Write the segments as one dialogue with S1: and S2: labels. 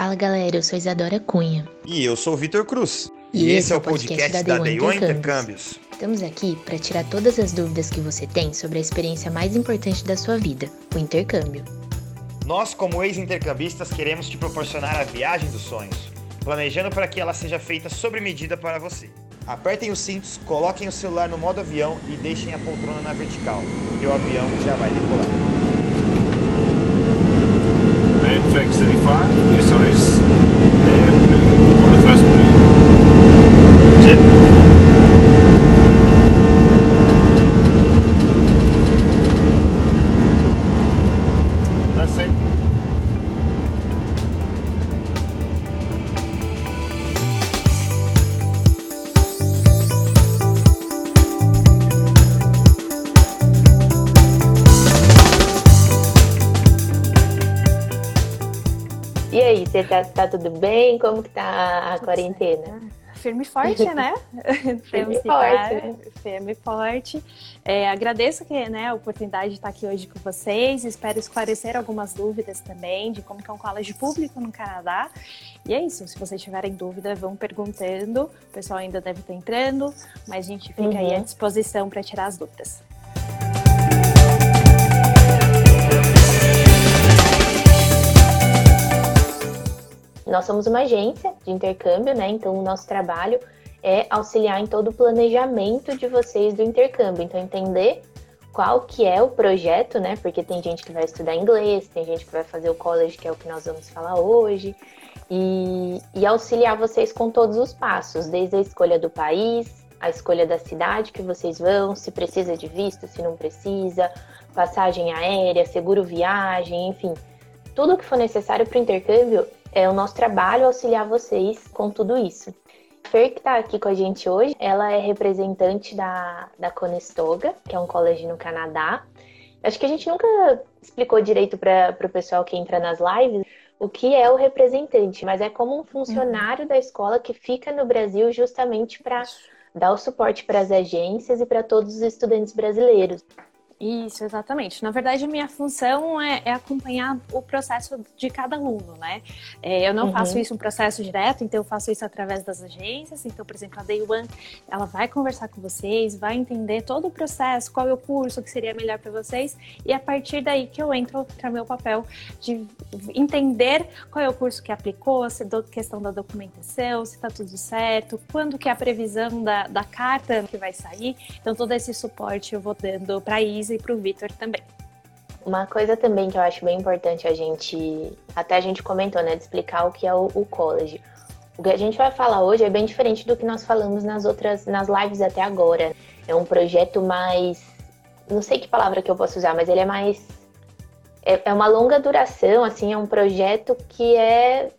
S1: Fala galera, eu sou Isadora Cunha.
S2: E eu sou o Vitor Cruz.
S1: E, e esse é o podcast, podcast da Day One Intercâmbios. Estamos aqui para tirar todas as dúvidas que você tem sobre a experiência mais importante da sua vida, o intercâmbio.
S2: Nós, como ex-intercambistas, queremos te proporcionar a viagem dos sonhos, planejando para que ela seja feita sob medida para você. Apertem os cintos, coloquem o celular no modo avião e deixem a poltrona na vertical, porque o avião já vai decolar. FX35, SRS
S1: Você tá, tá tudo bem? Como que tá a quarentena?
S3: Firme e forte, né?
S1: firme e forte. Né?
S3: Firme e forte. É, agradeço que, né, a oportunidade de estar aqui hoje com vocês. Espero esclarecer algumas dúvidas também de como que é um colégio público no Canadá. E é isso. Se vocês tiverem dúvida, vão perguntando. O pessoal ainda deve estar entrando, mas a gente fica uhum. aí à disposição para tirar as dúvidas.
S1: Nós somos uma agência de intercâmbio, né? Então, o nosso trabalho é auxiliar em todo o planejamento de vocês do intercâmbio. Então, entender qual que é o projeto, né? Porque tem gente que vai estudar inglês, tem gente que vai fazer o college, que é o que nós vamos falar hoje, e, e auxiliar vocês com todos os passos, desde a escolha do país, a escolha da cidade que vocês vão, se precisa de visto, se não precisa, passagem aérea, seguro viagem, enfim, tudo que for necessário para o intercâmbio é o nosso trabalho auxiliar vocês com tudo isso. Fer, que está aqui com a gente hoje, ela é representante da, da Conestoga, que é um colégio no Canadá. Acho que a gente nunca explicou direito para o pessoal que entra nas lives o que é o representante, mas é como um funcionário uhum. da escola que fica no Brasil justamente para dar o suporte para as agências e para todos os estudantes brasileiros.
S3: Isso, exatamente. Na verdade, a minha função é, é acompanhar o processo de cada aluno, né? É, eu não uhum. faço isso um processo direto, então eu faço isso através das agências. Então, por exemplo, a Day One, ela vai conversar com vocês, vai entender todo o processo, qual é o curso que seria melhor para vocês, e a partir daí que eu entro para meu papel de entender qual é o curso que aplicou, se do, questão da documentação, se está tudo certo, quando que é a previsão da, da carta que vai sair. Então, todo esse suporte eu vou dando para a Isa e para o Vitor também.
S1: Uma coisa também que eu acho bem importante a gente, até a gente comentou, né, de explicar o que é o, o college. O que a gente vai falar hoje é bem diferente do que nós falamos nas outras, nas lives até agora. É um projeto mais, não sei que palavra que eu posso usar, mas ele é mais, é, é uma longa duração, assim, é um projeto que é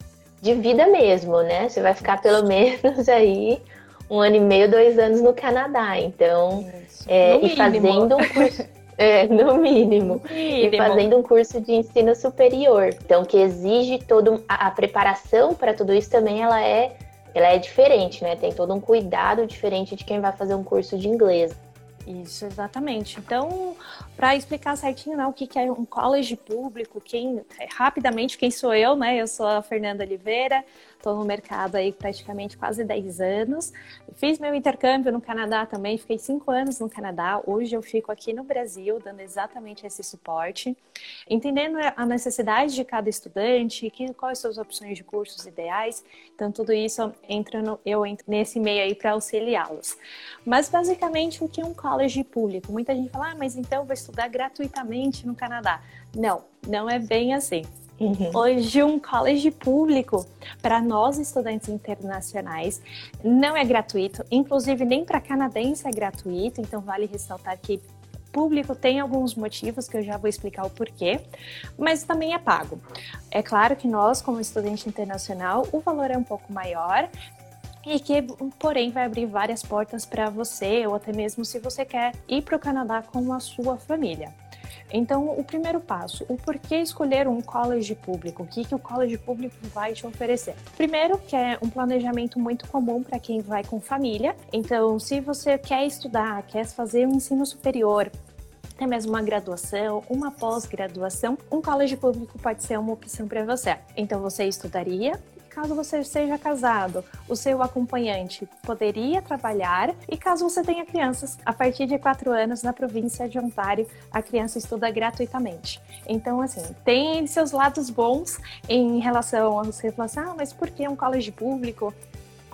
S1: de vida mesmo, né? Você vai ficar pelo menos aí um ano e meio, dois anos no Canadá. Então, é, e fazendo um curso. É, no mínimo. mínimo. E fazendo um curso de ensino superior. Então, que exige toda a, a preparação para tudo isso também ela é, ela é diferente, né? Tem todo um cuidado diferente de quem vai fazer um curso de inglês.
S3: Isso, exatamente. Então, para explicar certinho né, o que, que é um college público, quem rapidamente quem sou eu, né? Eu sou a Fernanda Oliveira, Estou no mercado aí praticamente quase 10 anos. Fiz meu intercâmbio no Canadá também, fiquei 5 anos no Canadá. Hoje eu fico aqui no Brasil, dando exatamente esse suporte, entendendo a necessidade de cada estudante, que, quais são as opções de cursos ideais. Então, tudo isso entra no, eu entro nesse meio aí para auxiliá-los. Mas, basicamente, o que é um college público? Muita gente fala, ah, mas então eu vou estudar gratuitamente no Canadá. Não, não é bem assim. Uhum. Hoje, um college público para nós estudantes internacionais não é gratuito, inclusive nem para canadense é gratuito, então vale ressaltar que público tem alguns motivos que eu já vou explicar o porquê, mas também é pago. É claro que nós, como estudante internacional, o valor é um pouco maior, e que, porém, vai abrir várias portas para você, ou até mesmo se você quer ir para o Canadá com a sua família. Então, o primeiro passo, o porquê escolher um college público? O que, que o college público vai te oferecer? Primeiro, que é um planejamento muito comum para quem vai com família. Então, se você quer estudar, quer fazer um ensino superior, até mesmo uma graduação, uma pós-graduação, um colégio público pode ser uma opção para você. Então você estudaria caso você seja casado, o seu acompanhante poderia trabalhar e caso você tenha crianças, a partir de 4 anos na província de Ontário, a criança estuda gratuitamente. Então, assim, tem seus lados bons em relação a você falar assim, ah, mas por que um colégio público?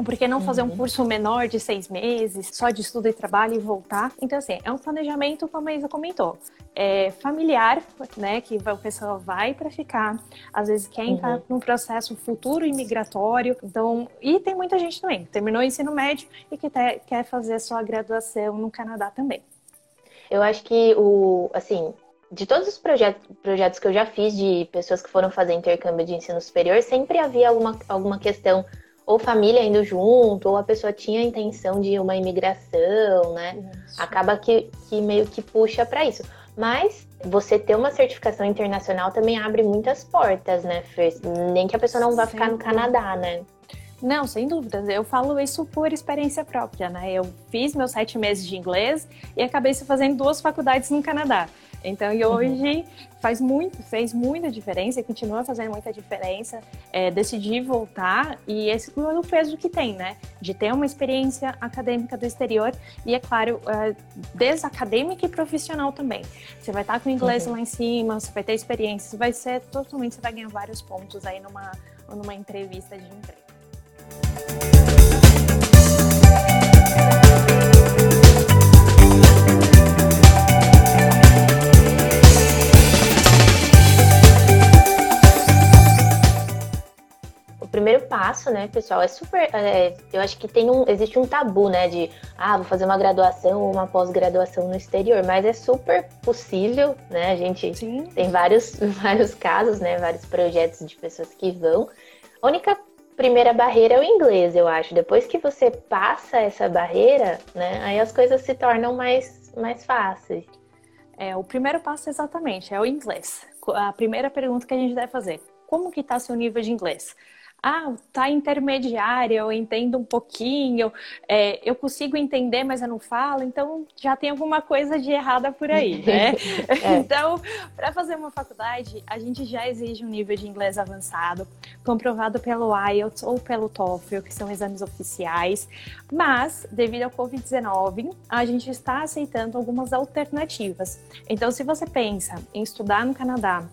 S3: Por que não fazer um uhum. curso menor de seis meses, só de estudo e trabalho e voltar? Então, assim, é um planejamento, como a Isa comentou, é familiar, né? Que o pessoal vai para ficar, às vezes quer entrar uhum. num processo futuro imigratório. Então, e tem muita gente também, terminou o ensino médio e que quer fazer a sua graduação no Canadá também.
S1: Eu acho que o, assim, de todos os projetos, projetos que eu já fiz de pessoas que foram fazer intercâmbio de ensino superior, sempre havia alguma, alguma questão ou família indo junto, ou a pessoa tinha a intenção de uma imigração, né? Isso. Acaba que, que meio que puxa para isso. Mas você ter uma certificação internacional também abre muitas portas, né, Fer? Nem que a pessoa não vá ficar no Canadá, né?
S3: Não, sem dúvidas. Eu falo isso por experiência própria, né? Eu fiz meus sete meses de inglês e acabei fazendo duas faculdades no Canadá. Então, e hoje uhum. faz muito, fez muita diferença e continua fazendo muita diferença. É, decidi voltar e esse é o peso que tem, né? De ter uma experiência acadêmica do exterior e, é claro, é, desacadêmica e profissional também. Você vai estar com o inglês uhum. lá em cima, você vai ter experiência, vai ser totalmente, você vai ganhar vários pontos aí numa, numa entrevista de emprego.
S1: Né, pessoal, é super. É, eu acho que tem um, existe um tabu, né, de ah, vou fazer uma graduação ou uma pós-graduação no exterior, mas é super possível, né? A gente Sim. tem vários, vários casos, né, vários projetos de pessoas que vão. A única primeira barreira é o inglês, eu acho. Depois que você passa essa barreira, né, aí as coisas se tornam mais, mais fáceis.
S3: É, o primeiro passo exatamente é o inglês. A primeira pergunta que a gente deve fazer: como que está seu nível de inglês? Ah, tá intermediária, eu entendo um pouquinho, é, eu consigo entender, mas eu não falo, então já tem alguma coisa de errada por aí, né? é. Então, para fazer uma faculdade, a gente já exige um nível de inglês avançado, comprovado pelo IELTS ou pelo TOEFL, que são exames oficiais, mas devido ao COVID-19, a gente está aceitando algumas alternativas. Então, se você pensa em estudar no Canadá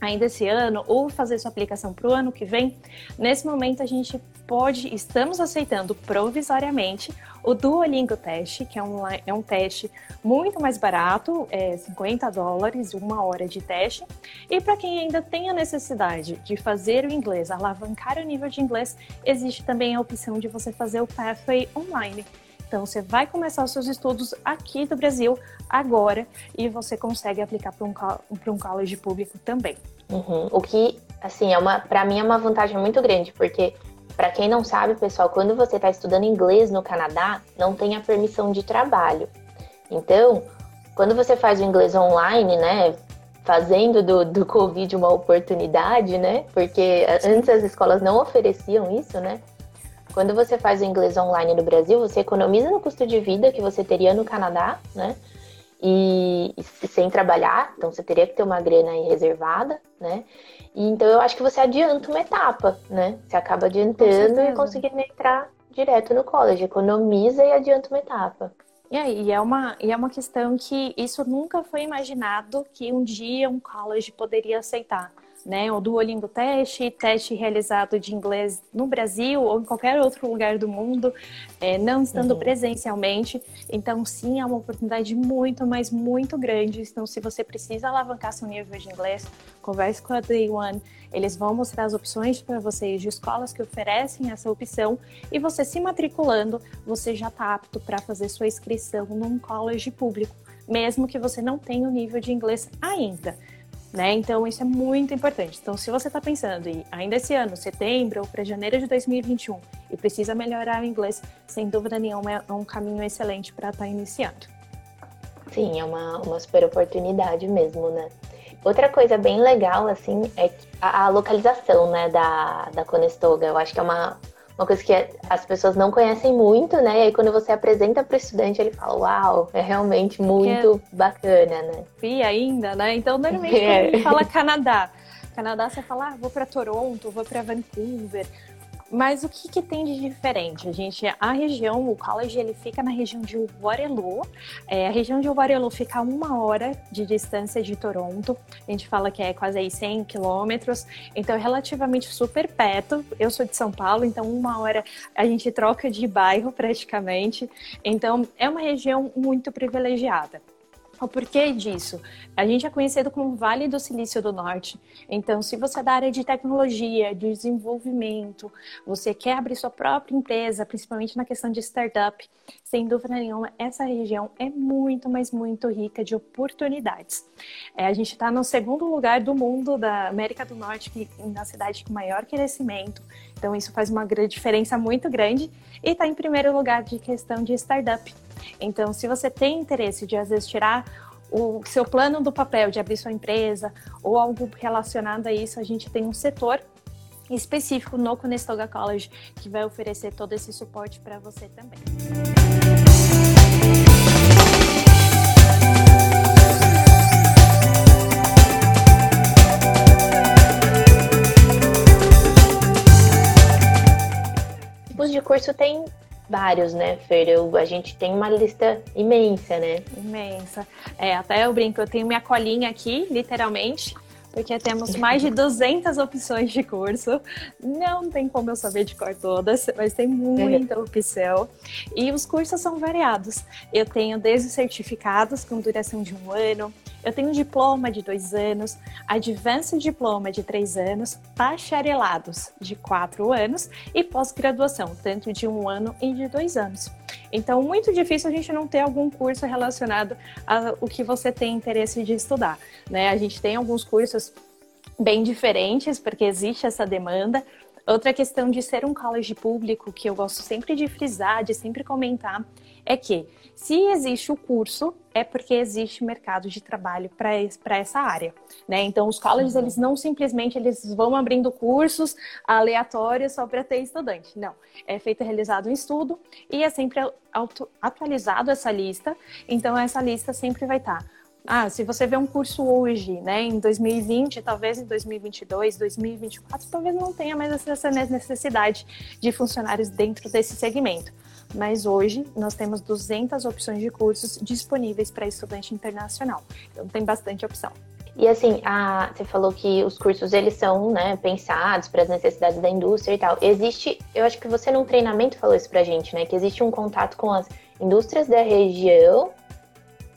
S3: ainda esse ano ou fazer sua aplicação para o ano que vem, nesse momento a gente pode, estamos aceitando provisoriamente o Duolingo Teste, que é um, é um teste muito mais barato, é 50 dólares, uma hora de teste. E para quem ainda tem a necessidade de fazer o inglês, alavancar o nível de inglês, existe também a opção de você fazer o Pathway online. Então, você vai começar os seus estudos aqui do Brasil agora e você consegue aplicar para um, um college público também.
S1: Uhum. O que, assim, é uma, para mim é uma vantagem muito grande, porque para quem não sabe, pessoal, quando você está estudando inglês no Canadá, não tem a permissão de trabalho. Então, quando você faz o inglês online, né, fazendo do, do Covid uma oportunidade, né, porque antes as escolas não ofereciam isso, né, quando você faz o inglês online no Brasil, você economiza no custo de vida que você teria no Canadá, né? E, e sem trabalhar, então você teria que ter uma grana aí reservada, né? E, então eu acho que você adianta uma etapa, né? Você acaba adiantando e conseguindo entrar direto no college, economiza e adianta uma etapa.
S3: E aí, é uma, e é uma questão que isso nunca foi imaginado que um dia um college poderia aceitar né? O Duolingo Teste, teste realizado de inglês no Brasil ou em qualquer outro lugar do mundo, é, não estando uhum. presencialmente. Então, sim, é uma oportunidade muito, mas muito grande. Então, se você precisa alavancar seu nível de inglês, converse com a Day One. Eles vão mostrar as opções para vocês de escolas que oferecem essa opção e você se matriculando, você já está apto para fazer sua inscrição num college público, mesmo que você não tenha o nível de inglês ainda. Né? Então, isso é muito importante. Então, se você está pensando em ainda esse ano, setembro ou para janeiro de 2021, e precisa melhorar o inglês, sem dúvida nenhuma é um caminho excelente para estar tá iniciando.
S1: Sim, é uma, uma super oportunidade mesmo, né? Outra coisa bem legal, assim, é a, localização, né, da, da Conestoga. Eu acho que é uma, uma coisa que as pessoas não conhecem muito, né? E aí quando você apresenta para o estudante, ele fala, uau, é realmente muito bacana, né?
S3: E ainda, né? Então, normalmente gente fala Canadá, Canadá você fala, ah, vou para Toronto, vou para Vancouver, mas o que, que, tem de diferente? A gente, a região, o college, ele fica na região de Waterloo. É, a região de Waterloo fica a uma hora de distância de Toronto. A gente fala que é quase aí 100 quilômetros. Então, é relativamente super perto. Eu sou de São Paulo, então uma hora a gente troca de bairro praticamente. Então, é uma região muito privilegiada. O porquê disso? A gente é conhecido como Vale do Silício do Norte. Então, se você é da área de tecnologia, de desenvolvimento, você quer abrir sua própria empresa, principalmente na questão de startup, sem dúvida nenhuma, essa região é muito, mas muito rica de oportunidades. É, a gente está no segundo lugar do mundo da América do Norte, que, na cidade com maior crescimento. Então, isso faz uma diferença muito grande. E está em primeiro lugar de questão de startup. Então, se você tem interesse de, às vezes, tirar o seu plano do papel de abrir sua empresa ou algo relacionado a isso, a gente tem um setor específico no Conestoga College que vai oferecer todo esse suporte para você também.
S1: Tipos de curso tem Vários, né, Fer? Eu, a gente tem uma lista imensa, né?
S3: Imensa. É, até eu brinco, eu tenho minha colinha aqui, literalmente, porque temos mais de 200 opções de curso. Não tem como eu saber de cor todas, mas tem muita opção. E os cursos são variados. Eu tenho desde certificados com duração de um ano, eu tenho diploma de dois anos, Advanced Diploma de três anos, bacharelados de quatro anos e pós-graduação, tanto de um ano e de dois anos. Então, muito difícil a gente não ter algum curso relacionado ao que você tem interesse de estudar. Né? A gente tem alguns cursos bem diferentes, porque existe essa demanda, Outra questão de ser um college público, que eu gosto sempre de frisar, de sempre comentar, é que se existe o curso, é porque existe mercado de trabalho para essa área, né? Então, os colleges, uhum. eles não simplesmente eles vão abrindo cursos aleatórios só para ter estudante. Não. É feito, realizado um estudo e é sempre atualizado essa lista. Então, essa lista sempre vai estar... Tá ah, se você vê um curso hoje, né, em 2020, talvez em 2022, 2024, talvez não tenha mais essa necessidade de funcionários dentro desse segmento. Mas hoje nós temos 200 opções de cursos disponíveis para estudante internacional. Então tem bastante opção.
S1: E assim, a, você falou que os cursos eles são né, pensados para as necessidades da indústria e tal. Existe, eu acho que você num treinamento falou isso pra gente, né? Que existe um contato com as indústrias da região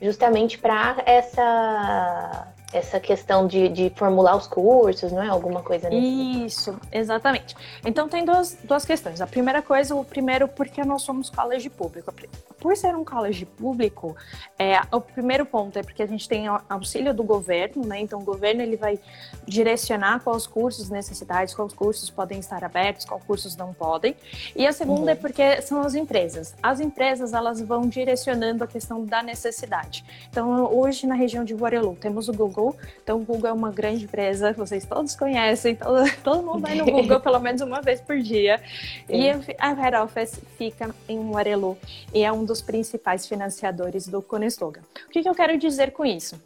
S1: justamente para essa essa questão de, de formular os cursos, não é? Alguma coisa
S3: nesse Isso, exatamente. Então tem duas, duas questões. A primeira coisa, o primeiro, porque nós somos college público. Por ser um college público, é, o primeiro ponto é porque a gente tem auxílio do governo, né? Então o governo ele vai direcionar quais cursos necessidades, quais cursos podem estar abertos, quais cursos não podem. E a segunda é uhum. é porque são as empresas. As empresas elas vão direcionando a questão da necessidade. Então hoje na região de Waterloo temos o Google Google. Então, o Google é uma grande empresa, vocês todos conhecem, todo, todo mundo vai no Google pelo menos uma vez por dia. E a Head Office fica em Warelu e é um dos principais financiadores do Conestoga. O que, que eu quero dizer com isso?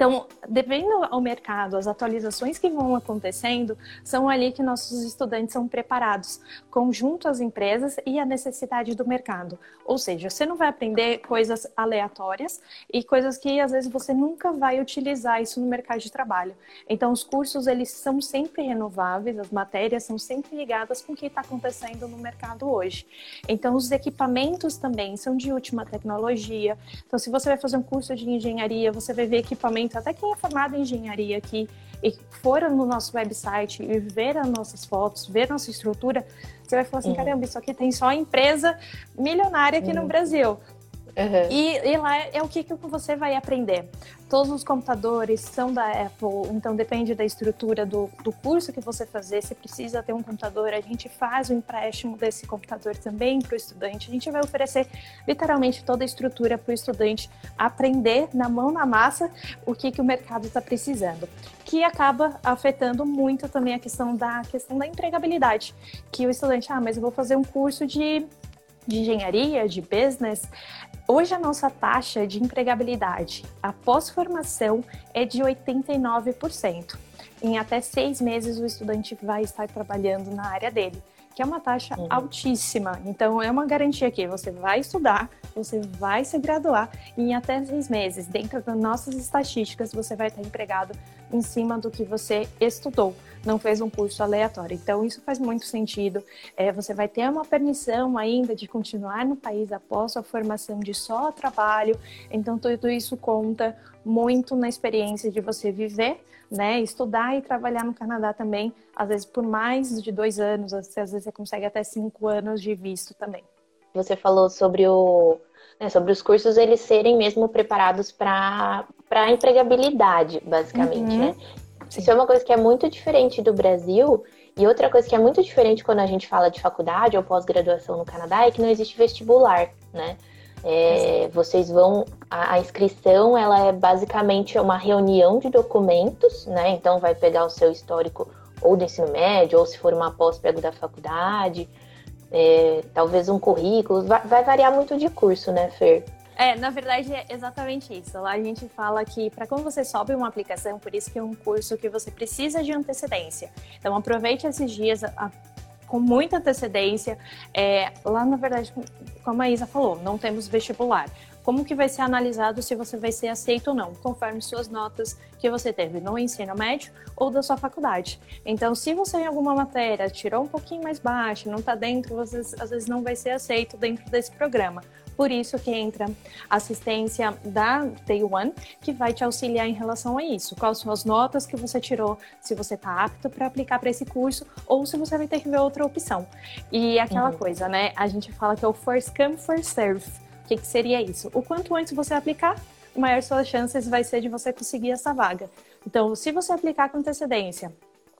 S3: Então, devendo ao mercado, as atualizações que vão acontecendo, são ali que nossos estudantes são preparados, conjunto às empresas e à necessidade do mercado. Ou seja, você não vai aprender coisas aleatórias e coisas que às vezes você nunca vai utilizar isso no mercado de trabalho. Então, os cursos eles são sempre renováveis, as matérias são sempre ligadas com o que está acontecendo no mercado hoje. Então, os equipamentos também são de última tecnologia. Então, se você vai fazer um curso de engenharia, você vai ver equipamentos até quem é formado em engenharia aqui e for no nosso website e ver as nossas fotos, ver nossa estrutura, você vai falar assim, uhum. caramba, isso aqui tem só empresa milionária aqui uhum. no Brasil. Uhum. E, e, lá é o que, que você vai aprender. Todos os computadores são da Apple, então depende da estrutura do, do curso que você fazer. Se precisa ter um computador, a gente faz o empréstimo desse computador também para o estudante. A gente vai oferecer literalmente toda a estrutura para o estudante aprender na mão na massa o que, que o mercado está precisando. Que acaba afetando muito também a questão da questão da empregabilidade. Que o estudante, ah, mas eu vou fazer um curso de de engenharia, de business, Hoje a nossa taxa de empregabilidade após formação é de 89%. Em até seis meses o estudante vai estar trabalhando na área dele, que é uma taxa uhum. altíssima. Então é uma garantia que você vai estudar, você vai se graduar e em até seis meses, dentro das nossas estatísticas, você vai estar empregado em cima do que você estudou não fez um curso aleatório. Então, isso faz muito sentido. É, você vai ter uma permissão ainda de continuar no país após a formação de só trabalho. Então, tudo isso conta muito na experiência de você viver, né? Estudar e trabalhar no Canadá também, às vezes por mais de dois anos, às vezes você consegue até cinco anos de visto também.
S1: Você falou sobre o né, sobre os cursos eles serem mesmo preparados para a empregabilidade, basicamente, uhum. né? Sim. Isso é uma coisa que é muito diferente do Brasil. E outra coisa que é muito diferente quando a gente fala de faculdade ou pós-graduação no Canadá é que não existe vestibular, né? É, vocês vão. A, a, inscrição ela é basicamente uma reunião de documentos, né? Então vai pegar o seu histórico ou do ensino médio, ou se for uma pós, pego da faculdade, é, talvez um currículo. Vai, vai variar muito de curso, né, Fer?
S3: É, na verdade é exatamente isso. Lá a gente fala que para quando você sobe uma aplicação, por isso que é um curso que você precisa de antecedência. Então aproveite esses dias a, com muita antecedência. É, lá, na verdade, como a Isa falou, não temos vestibular. Como que vai ser analisado se você vai ser aceito ou não, conforme suas notas que você teve no ensino médio ou da sua faculdade. Então, se você em alguma matéria tirou um pouquinho mais baixo, não está dentro, você às vezes não vai ser aceito dentro desse programa. Por isso que entra assistência da Day One, que vai te auxiliar em relação a isso. Quais são as notas que você tirou, se você está apto para aplicar para esse curso, ou se você vai ter que ver outra opção. E aquela uhum. coisa, né? A gente fala que é o first come, first serve. Que, que seria isso? O quanto antes você aplicar, maior suas chances vai ser de você conseguir essa vaga. Então, se você aplicar com antecedência,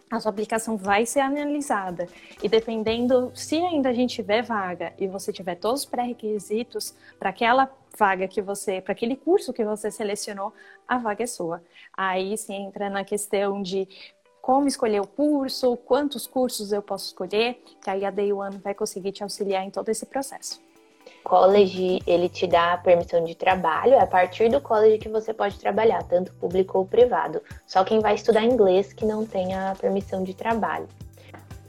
S3: a sua aplicação vai ser analisada. E dependendo, se ainda a gente tiver vaga e você tiver todos os pré-requisitos para aquela vaga que você, para aquele curso que você selecionou, a vaga é sua. Aí se entra na questão de como escolher o curso, quantos cursos eu posso escolher, que aí a Day One vai conseguir te auxiliar em todo esse processo
S1: college ele te dá permissão de trabalho, é a partir do college que você pode trabalhar, tanto público ou privado. Só quem vai estudar inglês que não tem a permissão de trabalho.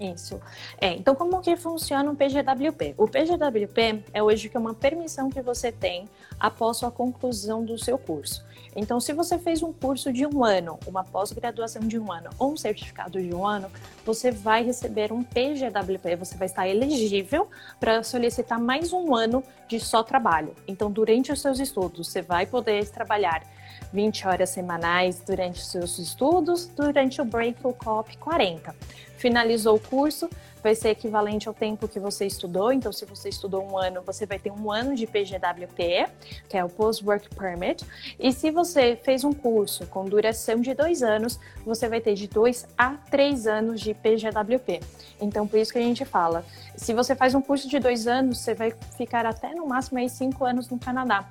S3: Isso. É, então, como que funciona o PGWP? O PGWP é hoje que é uma permissão que você tem após a conclusão do seu curso. Então, se você fez um curso de um ano, uma pós-graduação de um ano ou um certificado de um ano, você vai receber um PGWP, você vai estar elegível para solicitar mais um ano de só trabalho. Então, durante os seus estudos, você vai poder trabalhar 20 horas semanais durante seus estudos, durante o break o COP 40. Finalizou o curso, vai ser equivalente ao tempo que você estudou. Então, se você estudou um ano, você vai ter um ano de PGWP, que é o Post Work Permit. E se você fez um curso com duração de dois anos, você vai ter de dois a três anos de PGWP. Então, por isso que a gente fala, se você faz um curso de dois anos, você vai ficar até no máximo aí cinco anos no Canadá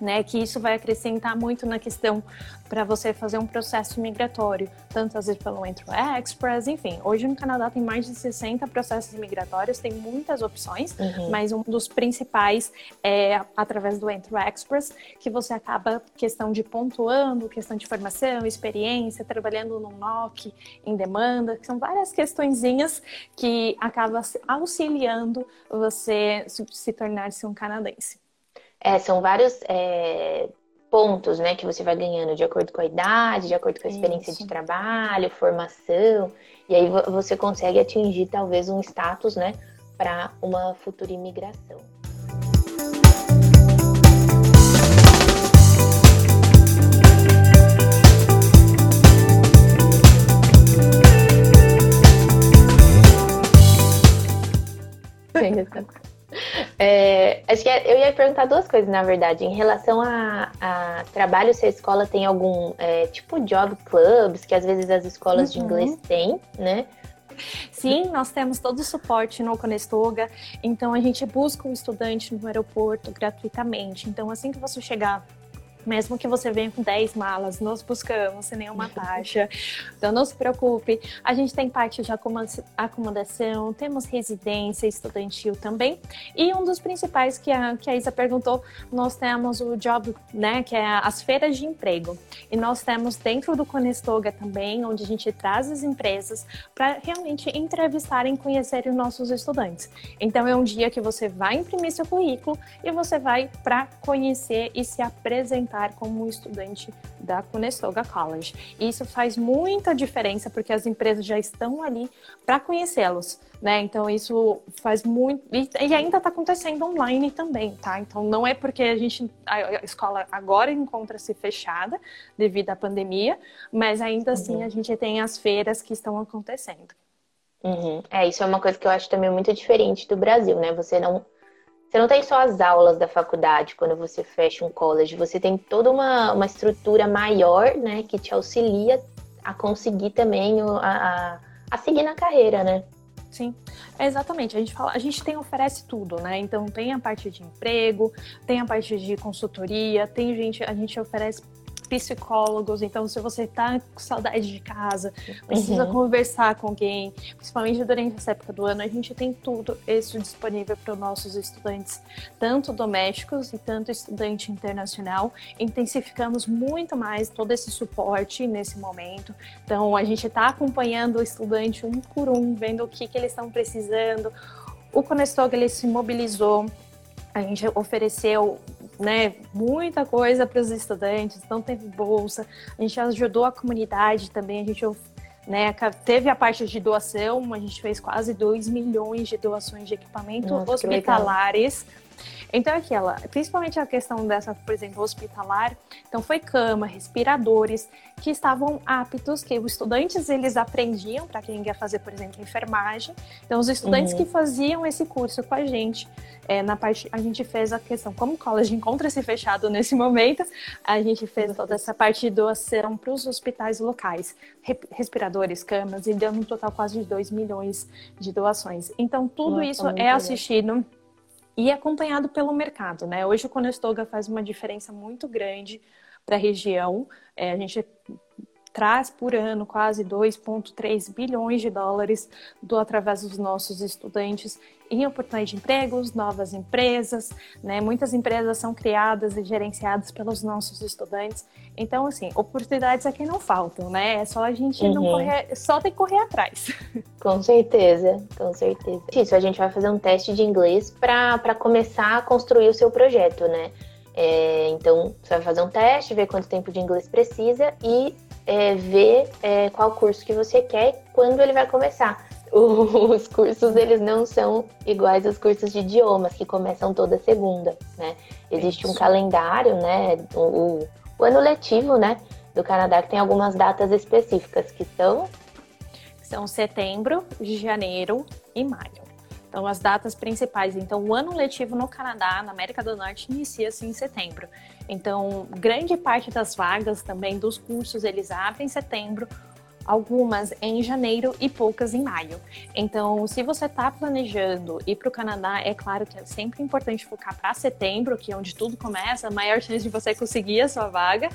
S3: né? Que isso vai acrescentar muito na questão para você fazer um processo migratório, tanto às vezes pelo Entry Express, enfim. Hoje no Canadá tem mais de 60 processos migratórios, tem muitas opções, uhum. mas um dos principais é através do Entry Express, que você acaba questão de pontuando, questão de formação, experiência, trabalhando no NOC, em demanda, que são várias questõezinhas que acaba auxiliando você se tornar-se um canadense.
S1: É, são vários é, pontos, né, que você vai ganhando de acordo com a idade, de acordo com a experiência Isso. de trabalho, formação, e aí você consegue atingir talvez um status, né, para uma futura imigração. É, acho que eu ia perguntar duas coisas, na verdade. Em relação a, a trabalho, se a escola tem algum é, tipo job clubs, que às vezes as escolas uhum. de inglês têm, né?
S3: Sim, nós temos todo o suporte no Conestoga, então a gente busca o estudante no aeroporto gratuitamente. Então, assim que você chegar mesmo que você venha com 10 malas, nós buscamos sem nenhuma taxa. Então não se preocupe. A gente tem parte de acomodação, temos residência estudantil também. E um dos principais que a, que a Isa perguntou, nós temos o Job, né, que é as feiras de emprego. E nós temos dentro do Conestoga também, onde a gente traz as empresas para realmente entrevistarem conhecerem os nossos estudantes. Então é um dia que você vai imprimir seu currículo e você vai para conhecer e se apresentar como um estudante da Conestoga College. E isso faz muita diferença porque as empresas já estão ali para conhecê-los. Né? Então isso faz muito e, e ainda está acontecendo online também, tá? Então não é porque a gente a escola agora encontra-se fechada devido à pandemia, mas ainda assim uhum. a gente tem as feiras que estão acontecendo.
S1: Uhum. É isso é uma coisa que eu acho também muito diferente do Brasil, né? Você não você não tem só as aulas da faculdade quando você fecha um college, você tem toda uma, uma estrutura maior, né, que te auxilia a conseguir também a, a, a seguir na carreira, né?
S3: Sim, é exatamente. A gente fala, a gente tem oferece tudo, né? Então tem a parte de emprego, tem a parte de consultoria, tem gente, a gente oferece psicólogos. Então, se você está com saudade de casa, precisa uhum. conversar com alguém, principalmente durante essa época do ano, a gente tem tudo isso disponível para os nossos estudantes, tanto domésticos e tanto estudante internacional. Intensificamos muito mais todo esse suporte nesse momento. Então, a gente está acompanhando o estudante um por um, vendo o que, que eles estão precisando. O Conestog ele se mobilizou a gente ofereceu né, muita coisa para os estudantes, não teve bolsa, a gente ajudou a comunidade também, a gente né, teve a parte de doação, a gente fez quase 2 milhões de doações de equipamentos hospitalares. Então, aquela, principalmente a questão dessa, por exemplo, hospitalar, então foi cama, respiradores, que estavam aptos, que os estudantes eles aprendiam, para quem quer fazer, por exemplo, enfermagem. Então, os estudantes uhum. que faziam esse curso com a gente, é, na parte, a gente fez a questão, como o college encontra-se fechado nesse momento, a gente fez toda essa parte de doação para os hospitais locais, respiradores, camas, e deu no total quase de 2 milhões de doações. Então, tudo Nossa, isso é assistido e acompanhado pelo mercado, né? Hoje o Conestoga faz uma diferença muito grande para a região. É, a gente traz por ano quase 2,3 bilhões de dólares do através dos nossos estudantes em oportunidades de empregos, novas empresas, né? Muitas empresas são criadas e gerenciadas pelos nossos estudantes. Então, assim, oportunidades aqui não faltam, né? É só a gente uhum. não correr, só tem que correr atrás.
S1: Com certeza, com certeza. Isso, a gente vai fazer um teste de inglês para começar a construir o seu projeto, né? É, então, você vai fazer um teste, ver quanto tempo de inglês precisa e é, ver é, qual curso que você quer e quando ele vai começar. Os cursos, eles não são iguais aos cursos de idiomas, que começam toda segunda, né? Existe um calendário, né? O, o ano letivo, né? Do Canadá, que tem algumas datas específicas, que são...
S3: São setembro, janeiro e maio. Então, as datas principais. Então, o ano letivo no Canadá, na América do Norte, inicia-se em setembro. Então, grande parte das vagas também dos cursos eles abrem em setembro, algumas em janeiro e poucas em maio. Então, se você está planejando ir para o Canadá, é claro que é sempre importante focar para setembro, que é onde tudo começa, a maior chance de você conseguir a sua vaga.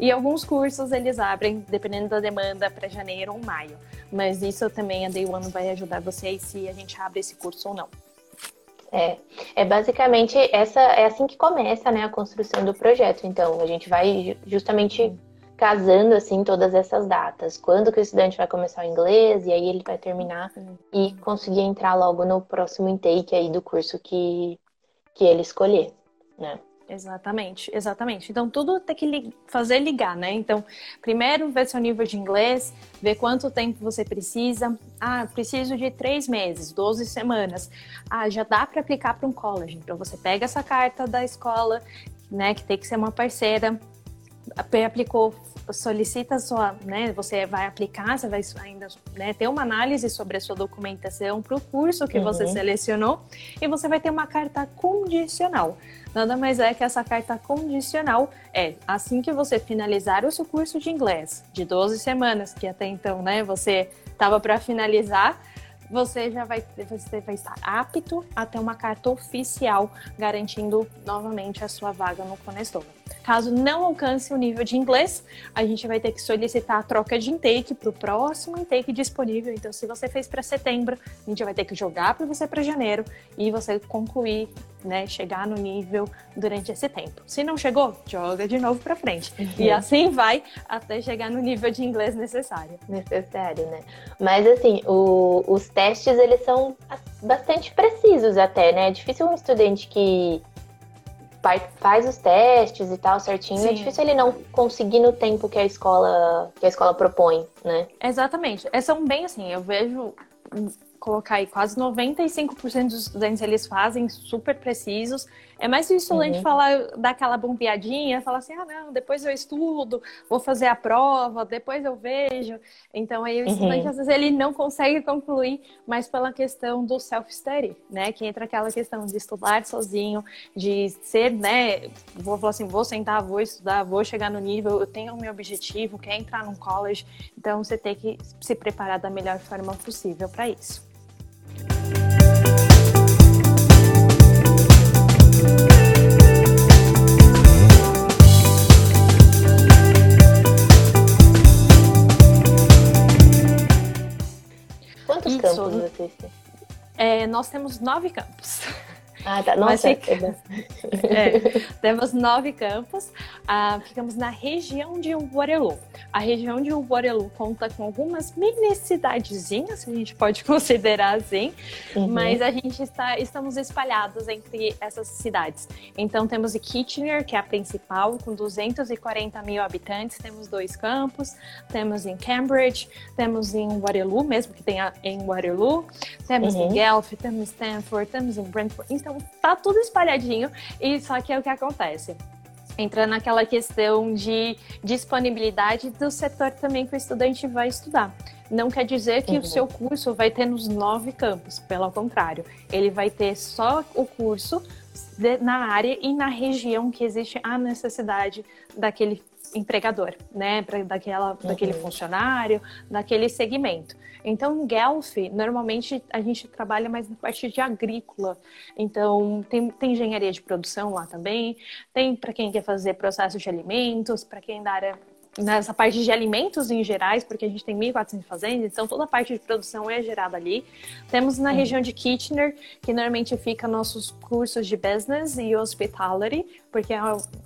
S3: E alguns cursos eles abrem, dependendo da demanda, para janeiro ou maio. Mas isso também a Day One vai ajudar vocês se a gente abre esse curso ou não.
S1: É, é basicamente essa é assim que começa né, a construção do projeto. Então, a gente vai justamente casando assim todas essas datas. Quando que o estudante vai começar o inglês e aí ele vai terminar e conseguir entrar logo no próximo intake aí do curso que, que ele escolher, né?
S3: Exatamente, exatamente. Então, tudo tem que li fazer ligar, né? Então, primeiro, ver seu nível de inglês, ver quanto tempo você precisa. Ah, preciso de três meses, 12 semanas. Ah, já dá para aplicar para um college. Então, você pega essa carta da escola, né, que tem que ser uma parceira, aplicou, solicita sua, né, você vai aplicar, você vai ainda né, ter uma análise sobre a sua documentação para o curso que uhum. você selecionou e você vai ter uma carta condicional. Nada mais é que essa carta condicional é assim que você finalizar o seu curso de inglês de 12 semanas, que até então, né, você estava para finalizar, você já vai, você vai estar apto a ter uma carta oficial garantindo novamente a sua vaga no Conestova. Caso não alcance o nível de inglês, a gente vai ter que solicitar a troca de intake para o próximo intake disponível. Então, se você fez para setembro, a gente vai ter que jogar para você para janeiro e você concluir, né, chegar no nível durante esse tempo. Se não chegou, joga de novo para frente. Uhum. E assim vai até chegar no nível de inglês necessário.
S1: Necessário, né? Mas assim, o, os testes eles são bastante precisos até, né? É difícil um estudante que faz os testes e tal certinho, é Sim. é difícil ele não conseguir no tempo que a escola que a escola propõe, né?
S3: Exatamente. É, são bem assim, eu vejo colocar aí quase 95% dos estudantes eles fazem super precisos. É mais o estudante uhum. falar, dar aquela bombeadinha, falar assim, ah, não, depois eu estudo, vou fazer a prova, depois eu vejo. Então aí o estudante, uhum. às vezes, ele não consegue concluir, mas pela questão do self-study, né? Que entra aquela questão de estudar sozinho, de ser, né? Vou falar assim, vou sentar, vou estudar, vou chegar no nível, eu tenho o meu objetivo, quer entrar num college. Então você tem que se preparar da melhor forma possível para isso.
S1: Quantos Isso. campos vocês têm?
S3: É, nós temos nove campos.
S1: Ah, tá. Nossa, fica...
S3: é, temos nove campos. Ah, ficamos na região de Waterloo. A região de Waterloo conta com algumas mini cidadezinhas, a gente pode considerar assim, uhum. mas a gente está estamos espalhados entre essas cidades. Então temos Kitchener, que é a principal, com 240 mil habitantes. Temos dois campos. Temos em Cambridge, temos em Waterloo, mesmo que tenha em Waterloo. Temos uhum. em Guelph, temos em Stanford, temos em Brentford. Então então tá tudo espalhadinho e só que é o que acontece. Entra naquela questão de disponibilidade do setor também que o estudante vai estudar. Não quer dizer que uhum. o seu curso vai ter nos nove campos, pelo contrário, ele vai ter só o curso na área e na região que existe a necessidade daquele empregador, né, pra, daquela, uhum. daquele funcionário, daquele segmento. Então, Guelph, normalmente a gente trabalha mais na parte de agrícola. Então, tem, tem engenharia de produção lá também, tem para quem quer fazer processo de alimentos, para quem da área nessa parte de alimentos em gerais, porque a gente tem 1.400 fazendas, então toda a parte de produção é gerada ali. Temos na uhum. região de Kitchener, que normalmente fica nossos cursos de business e hospitality, porque é,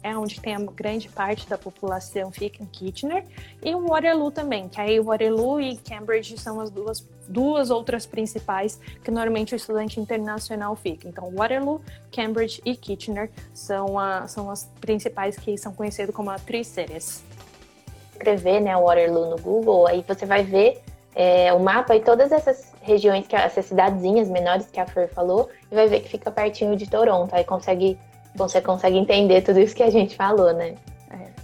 S3: é onde tem a grande parte da população fica em Kitchener, e o Waterloo também, que aí Waterloo e Cambridge são as duas, duas outras principais que normalmente o estudante internacional fica. Então, Waterloo, Cambridge e Kitchener são, a, são as principais que são conhecidas como a Three Cities
S1: escrever né, Waterloo no Google, aí você vai ver é, o mapa e todas essas regiões, que essas cidadezinhas menores que a Fer falou, e vai ver que fica pertinho de Toronto. Aí consegue, você consegue entender tudo isso que a gente falou, né?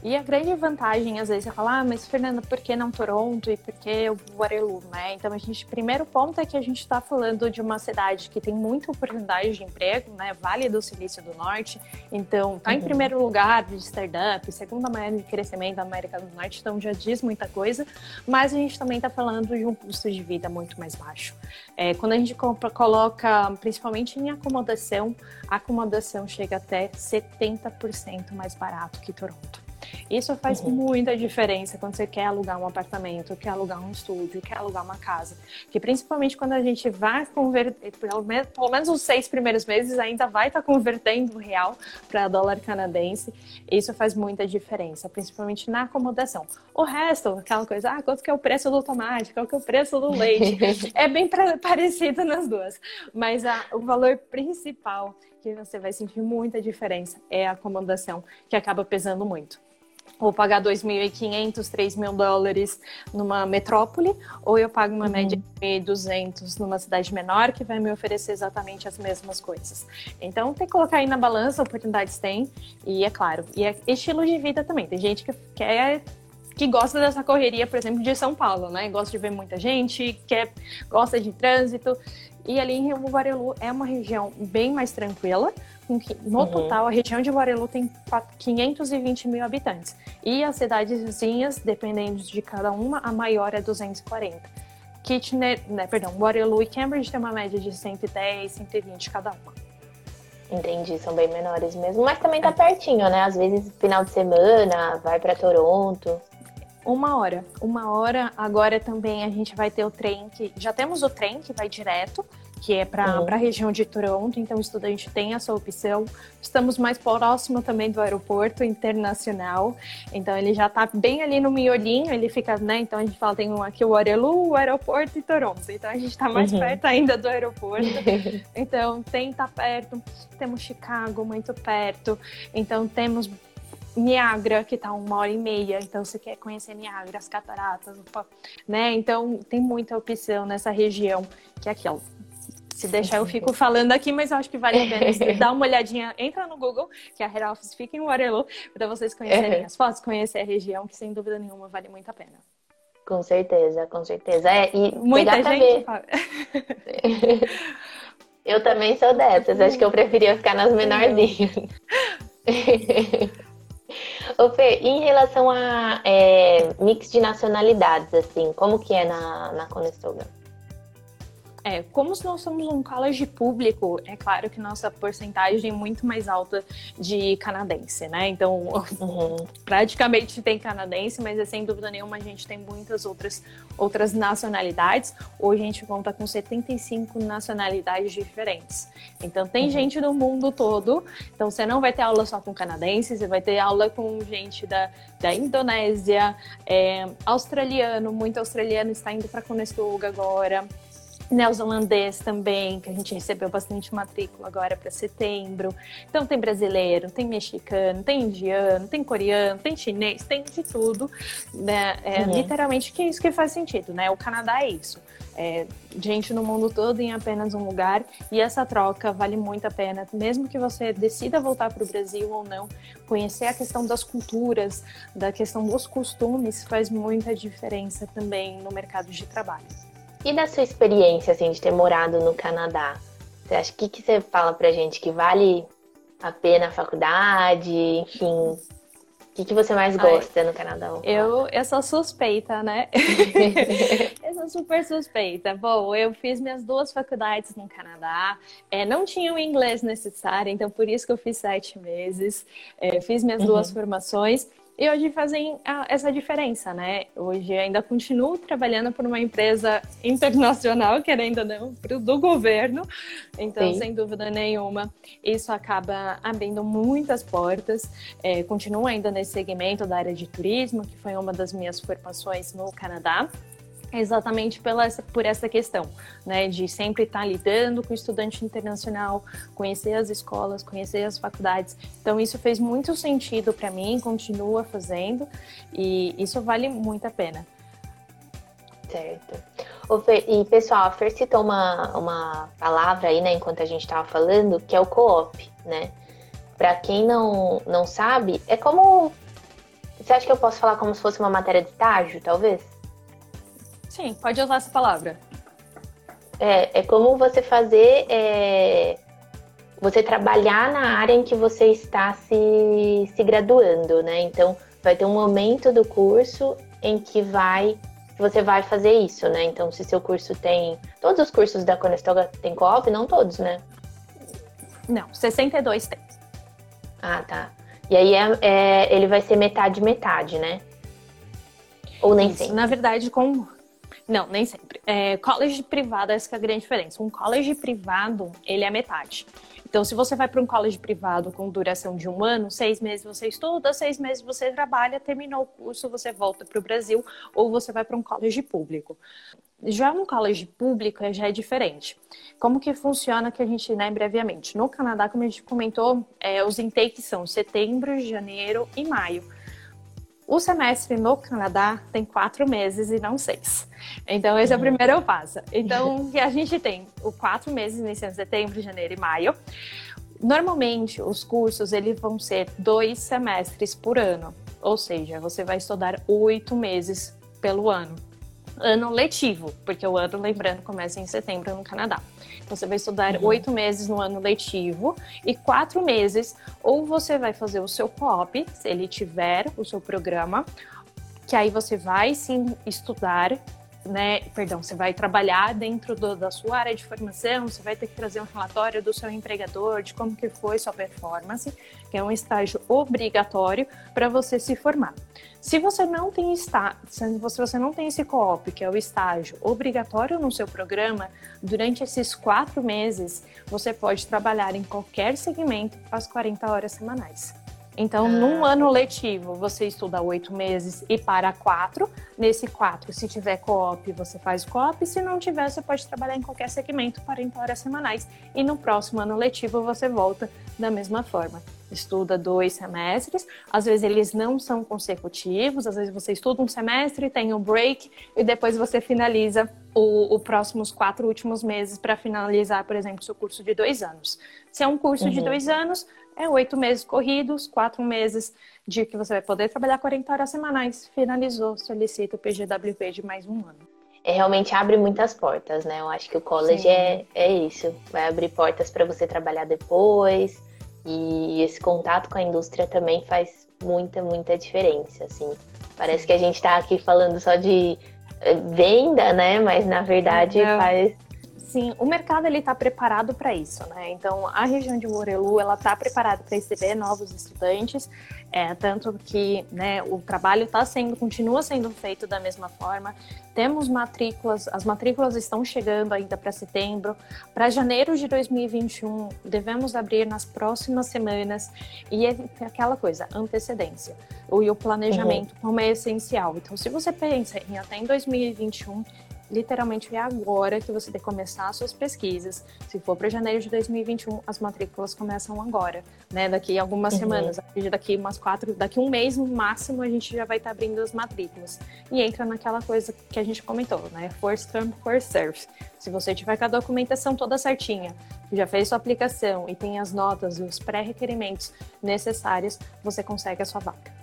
S3: E a grande vantagem, às vezes, é falar, ah, mas Fernanda, por que não Toronto e por que o Waterloo, né? Então, a gente, primeiro ponto é que a gente está falando de uma cidade que tem muita oportunidade de emprego, né? Vale do Silício do Norte. Então, tá uhum. em primeiro lugar de startup, segunda maior de crescimento da América do Norte, então já diz muita coisa. Mas a gente também está falando de um custo de vida muito mais baixo. É, quando a gente coloca, principalmente em acomodação, a acomodação chega até 70% mais barato que Toronto. Isso faz uhum. muita diferença quando você quer alugar um apartamento, quer alugar um estúdio, quer alugar uma casa. Que principalmente quando a gente vai converter, pelo menos, pelo menos os seis primeiros meses ainda vai estar tá convertendo o real para dólar canadense. Isso faz muita diferença, principalmente na acomodação. O resto, aquela coisa, ah, quanto que é o preço do tomate, qual que é o preço do leite, é bem parecido nas duas. Mas a, o valor principal que você vai sentir muita diferença é a acomodação, que acaba pesando muito ou pagar 2.500, 3.000 dólares numa metrópole, ou eu pago uma uhum. média de 1.200 numa cidade menor que vai me oferecer exatamente as mesmas coisas. Então tem que colocar aí na balança, oportunidades tem, e é claro, e é estilo de vida também. Tem gente que quer que gosta dessa correria, por exemplo, de São Paulo, né? Gosta de ver muita gente, quer, gosta de trânsito. E ali em Rio Guarelu é uma região bem mais tranquila. No uhum. total, a região de Guarelu tem 520 mil habitantes. E as cidades vizinhas, dependendo de cada uma, a maior é 240. Kitchener, né, perdão, Guarelu e Cambridge tem uma média de 110, 120 cada uma.
S1: Entendi, são bem menores mesmo, mas também tá é. pertinho, né? Às vezes final de semana, vai para Toronto.
S3: Uma hora. Uma hora. Agora também a gente vai ter o trem que. Já temos o trem que vai direto, que é para uhum. a região de Toronto, então o estudante tem essa opção. Estamos mais próximo também do aeroporto internacional, então ele já está bem ali no miolinho, ele fica, né? Então a gente fala, tem aqui o Arelu, o aeroporto e Toronto, então a gente está mais uhum. perto ainda do aeroporto. então tem tá perto, temos Chicago muito perto, então temos Niagara, que está uma hora e meia, então você quer conhecer Niagara, as cataratas, né? Então tem muita opção nessa região, que é aquilo. Se deixar, eu fico falando aqui, mas eu acho que vale a pena dar uma olhadinha. Entra no Google, que a Head Office fica em Waterloo, para vocês conhecerem as fotos, conhecer a região, que sem dúvida nenhuma vale muito a pena.
S1: Com certeza, com certeza. É, e
S3: Muita gente.
S1: eu também sou dessas. Acho que eu preferia ficar nas menorzinhas. Ô Fê, em relação a é, mix de nacionalidades, assim, como que é na, na Conestoga?
S3: É, como nós somos um college público, é claro que nossa porcentagem é muito mais alta de canadense, né? Então, uhum. praticamente tem canadense, mas é, sem dúvida nenhuma a gente tem muitas outras, outras nacionalidades. Hoje a gente conta com 75 nacionalidades diferentes. Então, tem uhum. gente do mundo todo. Então, você não vai ter aula só com canadenses, você vai ter aula com gente da, da Indonésia, é, australiano, muito australiano está indo para Conestoga agora neozelandês também, que a gente recebeu bastante matrícula agora para setembro. Então tem brasileiro, tem mexicano, tem indiano, tem coreano, tem chinês, tem de tudo, né? É, uhum. Literalmente que é isso que faz sentido, né? O Canadá é isso. É, gente no mundo todo em apenas um lugar e essa troca vale muito a pena, mesmo que você decida voltar para o Brasil ou não, conhecer a questão das culturas, da questão dos costumes faz muita diferença também no mercado de trabalho.
S1: E da sua experiência, assim, de ter morado no Canadá? Você acha que, que você fala pra gente que vale a pena a faculdade? Enfim, o que, que você mais gosta Ai, no Canadá?
S3: Eu, eu sou suspeita, né? eu sou super suspeita. Bom, eu fiz minhas duas faculdades no Canadá. É, não tinha o inglês necessário, então por isso que eu fiz sete meses. É, fiz minhas uhum. duas formações. E hoje fazem a, essa diferença, né? Hoje ainda continuo trabalhando por uma empresa internacional, querendo ou não, do governo. Então, Sim. sem dúvida nenhuma, isso acaba abrindo muitas portas. É, continuo ainda nesse segmento da área de turismo, que foi uma das minhas formações no Canadá exatamente pela, por essa questão, né, de sempre estar lidando com estudante internacional, conhecer as escolas, conhecer as faculdades. Então isso fez muito sentido para mim, continua fazendo e isso vale muito a pena.
S1: Certo. Fer, e pessoal, a Fer citou uma, uma palavra aí, né, enquanto a gente estava falando, que é o co-op, né? Para quem não, não sabe, é como. Você acha que eu posso falar como se fosse uma matéria de estágio, talvez?
S3: Sim, pode usar essa palavra.
S1: É, é como você fazer. É, você trabalhar na área em que você está se, se graduando, né? Então, vai ter um momento do curso em que vai você vai fazer isso, né? Então, se seu curso tem. Todos os cursos da Conestoga tem co-op? Não todos, né?
S3: Não, 62 tem.
S1: Ah, tá. E aí é, é ele vai ser metade metade, né? Ou nem isso, sempre?
S3: Na verdade, com não, nem sempre. É, college privado, essa é a grande diferença. Um college privado, ele é metade. Então, se você vai para um college privado com duração de um ano, seis meses você estuda, seis meses você trabalha, terminou o curso, você volta para o Brasil ou você vai para um college público. Já um college público já é diferente. Como que funciona que a gente, né, brevemente? No Canadá, como a gente comentou, é, os intakes são setembro, janeiro e maio. O semestre no Canadá tem quatro meses e não seis. Então, esse é o uhum. primeiro passo. Então, a gente tem os quatro meses iniciando setembro, janeiro e maio. Normalmente, os cursos eles vão ser dois semestres por ano. ou seja, você vai estudar oito meses pelo ano. Ano letivo, porque o ano, lembrando, começa em setembro no Canadá. Então, você vai estudar uhum. oito meses no ano letivo e quatro meses, ou você vai fazer o seu co-op, se ele tiver o seu programa, que aí você vai sim estudar né, perdão, você vai trabalhar dentro do, da sua área de formação, você vai ter que trazer um relatório do seu empregador de como que foi sua performance, que é um estágio obrigatório para você se formar. Se você não tem está, se você não tem esse co-op, que é o estágio obrigatório no seu programa, durante esses quatro meses você pode trabalhar em qualquer segmento às 40 horas semanais. Então, ah. num ano letivo, você estuda oito meses e para quatro. Nesse quatro, se tiver co-op, você faz co-op. Se não tiver, você pode trabalhar em qualquer segmento 40 horas semanais. E no próximo ano letivo, você volta da mesma forma. Estuda dois semestres, às vezes eles não são consecutivos, às vezes você estuda um semestre, tem um break e depois você finaliza os próximos quatro últimos meses para finalizar, por exemplo, seu curso de dois anos. Se é um curso uhum. de dois anos, é oito meses corridos, quatro meses de que você vai poder trabalhar 40 horas semanais. Finalizou, solicita o PGWP de mais um ano.
S1: É, realmente abre muitas portas, né? Eu acho que o college é, é isso. Vai abrir portas para você trabalhar depois. E esse contato com a indústria também faz muita, muita diferença, assim. Parece que a gente está aqui falando só de eh, venda, né? Mas na verdade faz
S3: Sim, o mercado ele está preparado para isso, né? Então a região de Morelu ela está preparada para receber novos estudantes, é, tanto que né, o trabalho está sendo, continua sendo feito da mesma forma. Temos matrículas, as matrículas estão chegando ainda para setembro. Para janeiro de 2021 devemos abrir nas próximas semanas e é aquela coisa, antecedência. O, e o planejamento uhum. como é essencial. Então, se você pensa em até em 2021 literalmente é agora que você tem que começar as suas pesquisas. Se for para janeiro de 2021, as matrículas começam agora, né? Daqui a algumas uhum. semanas, daqui umas quatro, daqui um mês no máximo, a gente já vai estar tá abrindo as matrículas. E entra naquela coisa que a gente comentou, né? First come, first serve. Se você tiver com a documentação toda certinha, já fez sua aplicação e tem as notas e os pré-requerimentos necessários, você consegue a sua vaga.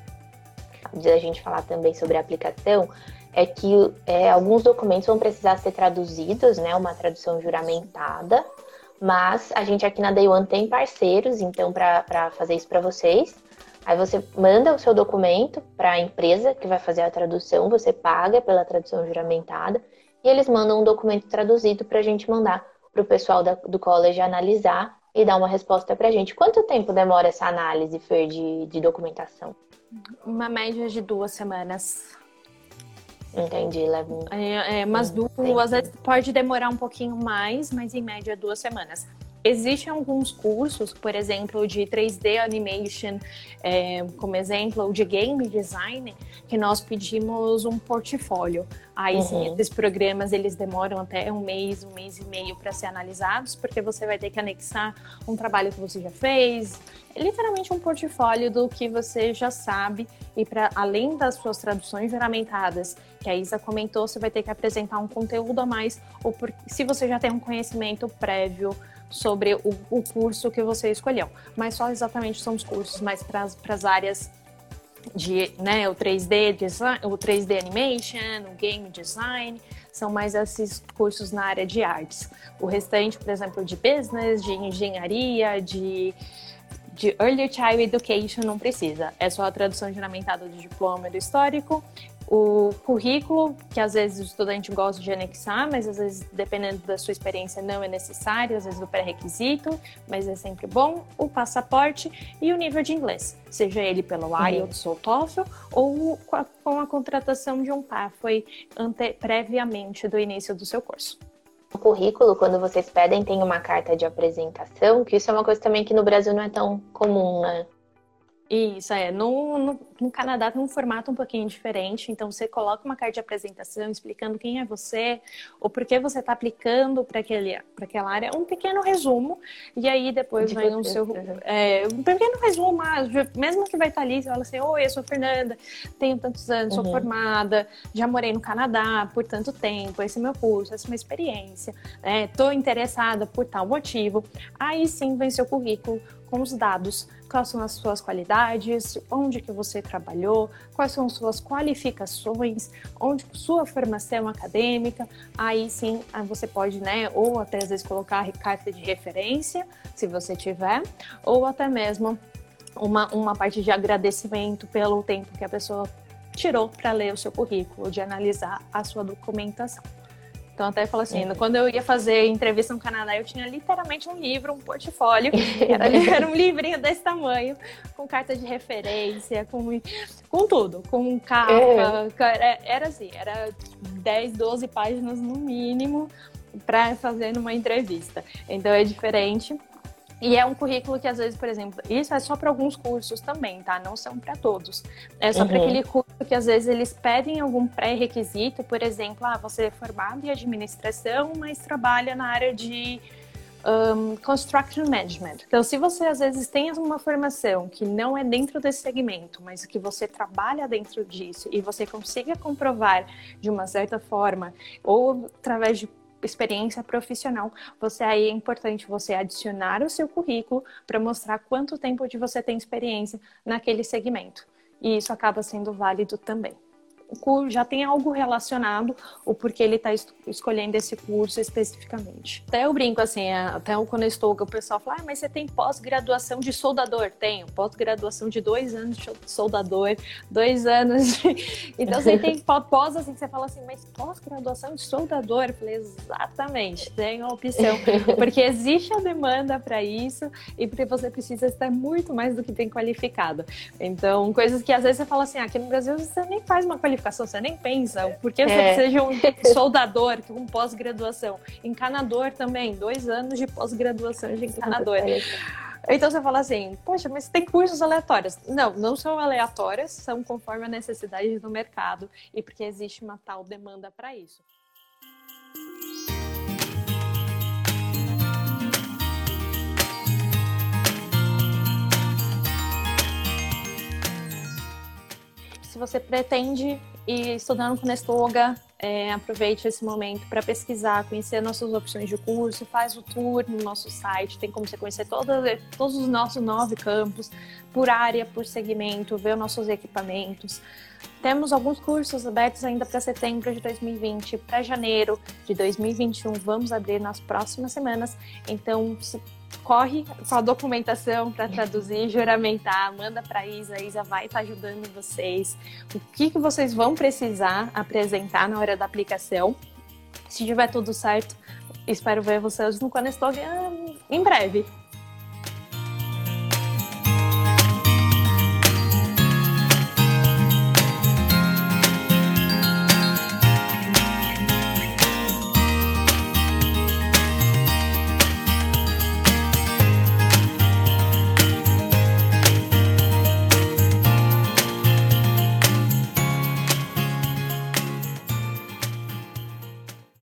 S1: Antes da gente falar também sobre a aplicação, é que é, alguns documentos vão precisar ser traduzidos, né, uma tradução juramentada, mas a gente aqui na Day One tem parceiros, então, para fazer isso para vocês. Aí você manda o seu documento para a empresa que vai fazer a tradução, você paga pela tradução juramentada, e eles mandam um documento traduzido para a gente mandar para o pessoal da, do college analisar e dar uma resposta para a gente. Quanto tempo demora essa análise, Fer, de, de documentação?
S3: Uma média de duas semanas.
S1: Entendi, leva
S3: é, é, mas duas, às vezes pode demorar um pouquinho mais, mas em média duas semanas. Existem alguns cursos, por exemplo, de 3D Animation, é, como exemplo, ou de Game Design, que nós pedimos um portfólio. Aí uhum. sim, esses programas eles demoram até um mês, um mês e meio para ser analisados, porque você vai ter que anexar um trabalho que você já fez, literalmente um portfólio do que você já sabe e para além das suas traduções juramentadas, que a Isa comentou, você vai ter que apresentar um conteúdo a mais ou por, se você já tem um conhecimento prévio sobre o, o curso que você escolheu. Mas só exatamente são os cursos mais para as áreas de né, o 3D design, o 3D animation, o game design, são mais esses cursos na área de artes. O restante, por exemplo, de business, de engenharia, de de Early Child Education não precisa. É só a tradução juramentada do diploma do histórico. O currículo, que às vezes o estudante gosta de anexar, mas às vezes, dependendo da sua experiência, não é necessário, às vezes do pré-requisito, mas é sempre bom. O passaporte e o nível de inglês, seja ele pelo uhum. IELTS ou TOEFL, ou com a, com a contratação de um pathway ante, previamente do início do seu curso.
S1: O currículo, quando vocês pedem, tem uma carta de apresentação, que isso é uma coisa também que no Brasil não é tão comum, né?
S3: Isso, é. No, no, no, Canadá tem um formato um pouquinho diferente, então você coloca uma carta de apresentação explicando quem é você, ou por que você está aplicando para aquela área, um pequeno resumo, e aí depois de vai no seu. É, um pequeno resumo, mesmo que vai estar tá ali, você fala assim: Oi, eu sou Fernanda, tenho tantos anos, uhum. sou formada, já morei no Canadá por tanto tempo, esse é meu curso, essa é minha experiência, estou né? interessada por tal motivo. Aí sim vem seu currículo com os dados, quais são as suas qualidades, onde que você trabalhou, quais são suas qualificações, onde sua formação acadêmica. Aí sim você pode, né, ou até às vezes colocar carta de referência, se você tiver, ou até mesmo uma, uma parte de agradecimento pelo tempo que a pessoa tirou para ler o seu currículo, de analisar a sua documentação. Então até falo assim, uhum. quando eu ia fazer entrevista no Canadá, eu tinha literalmente um livro, um portfólio, era, era um livrinho desse tamanho, com carta de referência, com, com tudo, com capa, é. era, era assim, era 10, 12 páginas no mínimo para fazer numa entrevista. Então é diferente. E é um currículo que, às vezes, por exemplo, isso é só para alguns cursos também, tá? Não são para todos. É só uhum. para aquele curso que, às vezes, eles pedem algum pré-requisito, por exemplo, ah, você é formado em administração, mas trabalha na área de um, construction management. Então, se você, às vezes, tem uma formação que não é dentro desse segmento, mas que você trabalha dentro disso e você consiga comprovar de uma certa forma, ou através de experiência profissional, você aí é importante você adicionar o seu currículo para mostrar quanto tempo de você tem experiência naquele segmento. E isso acaba sendo válido também já tem algo relacionado o porquê ele está escolhendo esse curso especificamente. Até eu brinco assim, até quando eu estou, o pessoal fala, ah, mas você tem pós-graduação de soldador? Tenho, pós-graduação de dois anos de soldador, dois anos de... Então você tem pós assim, que você fala assim, mas pós-graduação de soldador? Eu falei, exatamente, tem uma opção, porque existe a demanda para isso e porque você precisa estar muito mais do que bem qualificado. Então, coisas que às vezes você fala assim, ah, aqui no Brasil você nem faz uma qualificação qualificação, você nem pensa. Porque você é. seja um soldador com pós-graduação. Encanador também, dois anos de pós-graduação de encanador. Então você fala assim, poxa, mas tem cursos aleatórios. Não, não são aleatórios, são conforme a necessidade do mercado e porque existe uma tal demanda para isso. Você pretende e estudando com Nestoga, é, aproveite esse momento para pesquisar, conhecer nossas opções de curso, faz o tour no nosso site, tem como você conhecer toda, todos os nossos nove campos, por área, por segmento, ver os nossos equipamentos. Temos alguns cursos abertos ainda para setembro de 2020, para janeiro de 2021, vamos abrir nas próximas semanas, então se corre com a documentação para traduzir, juramentar, manda para a Isa, a Isa vai estar tá ajudando vocês. O que, que vocês vão precisar apresentar na hora da aplicação. Se tiver tudo certo, espero ver vocês no Conestoga em breve.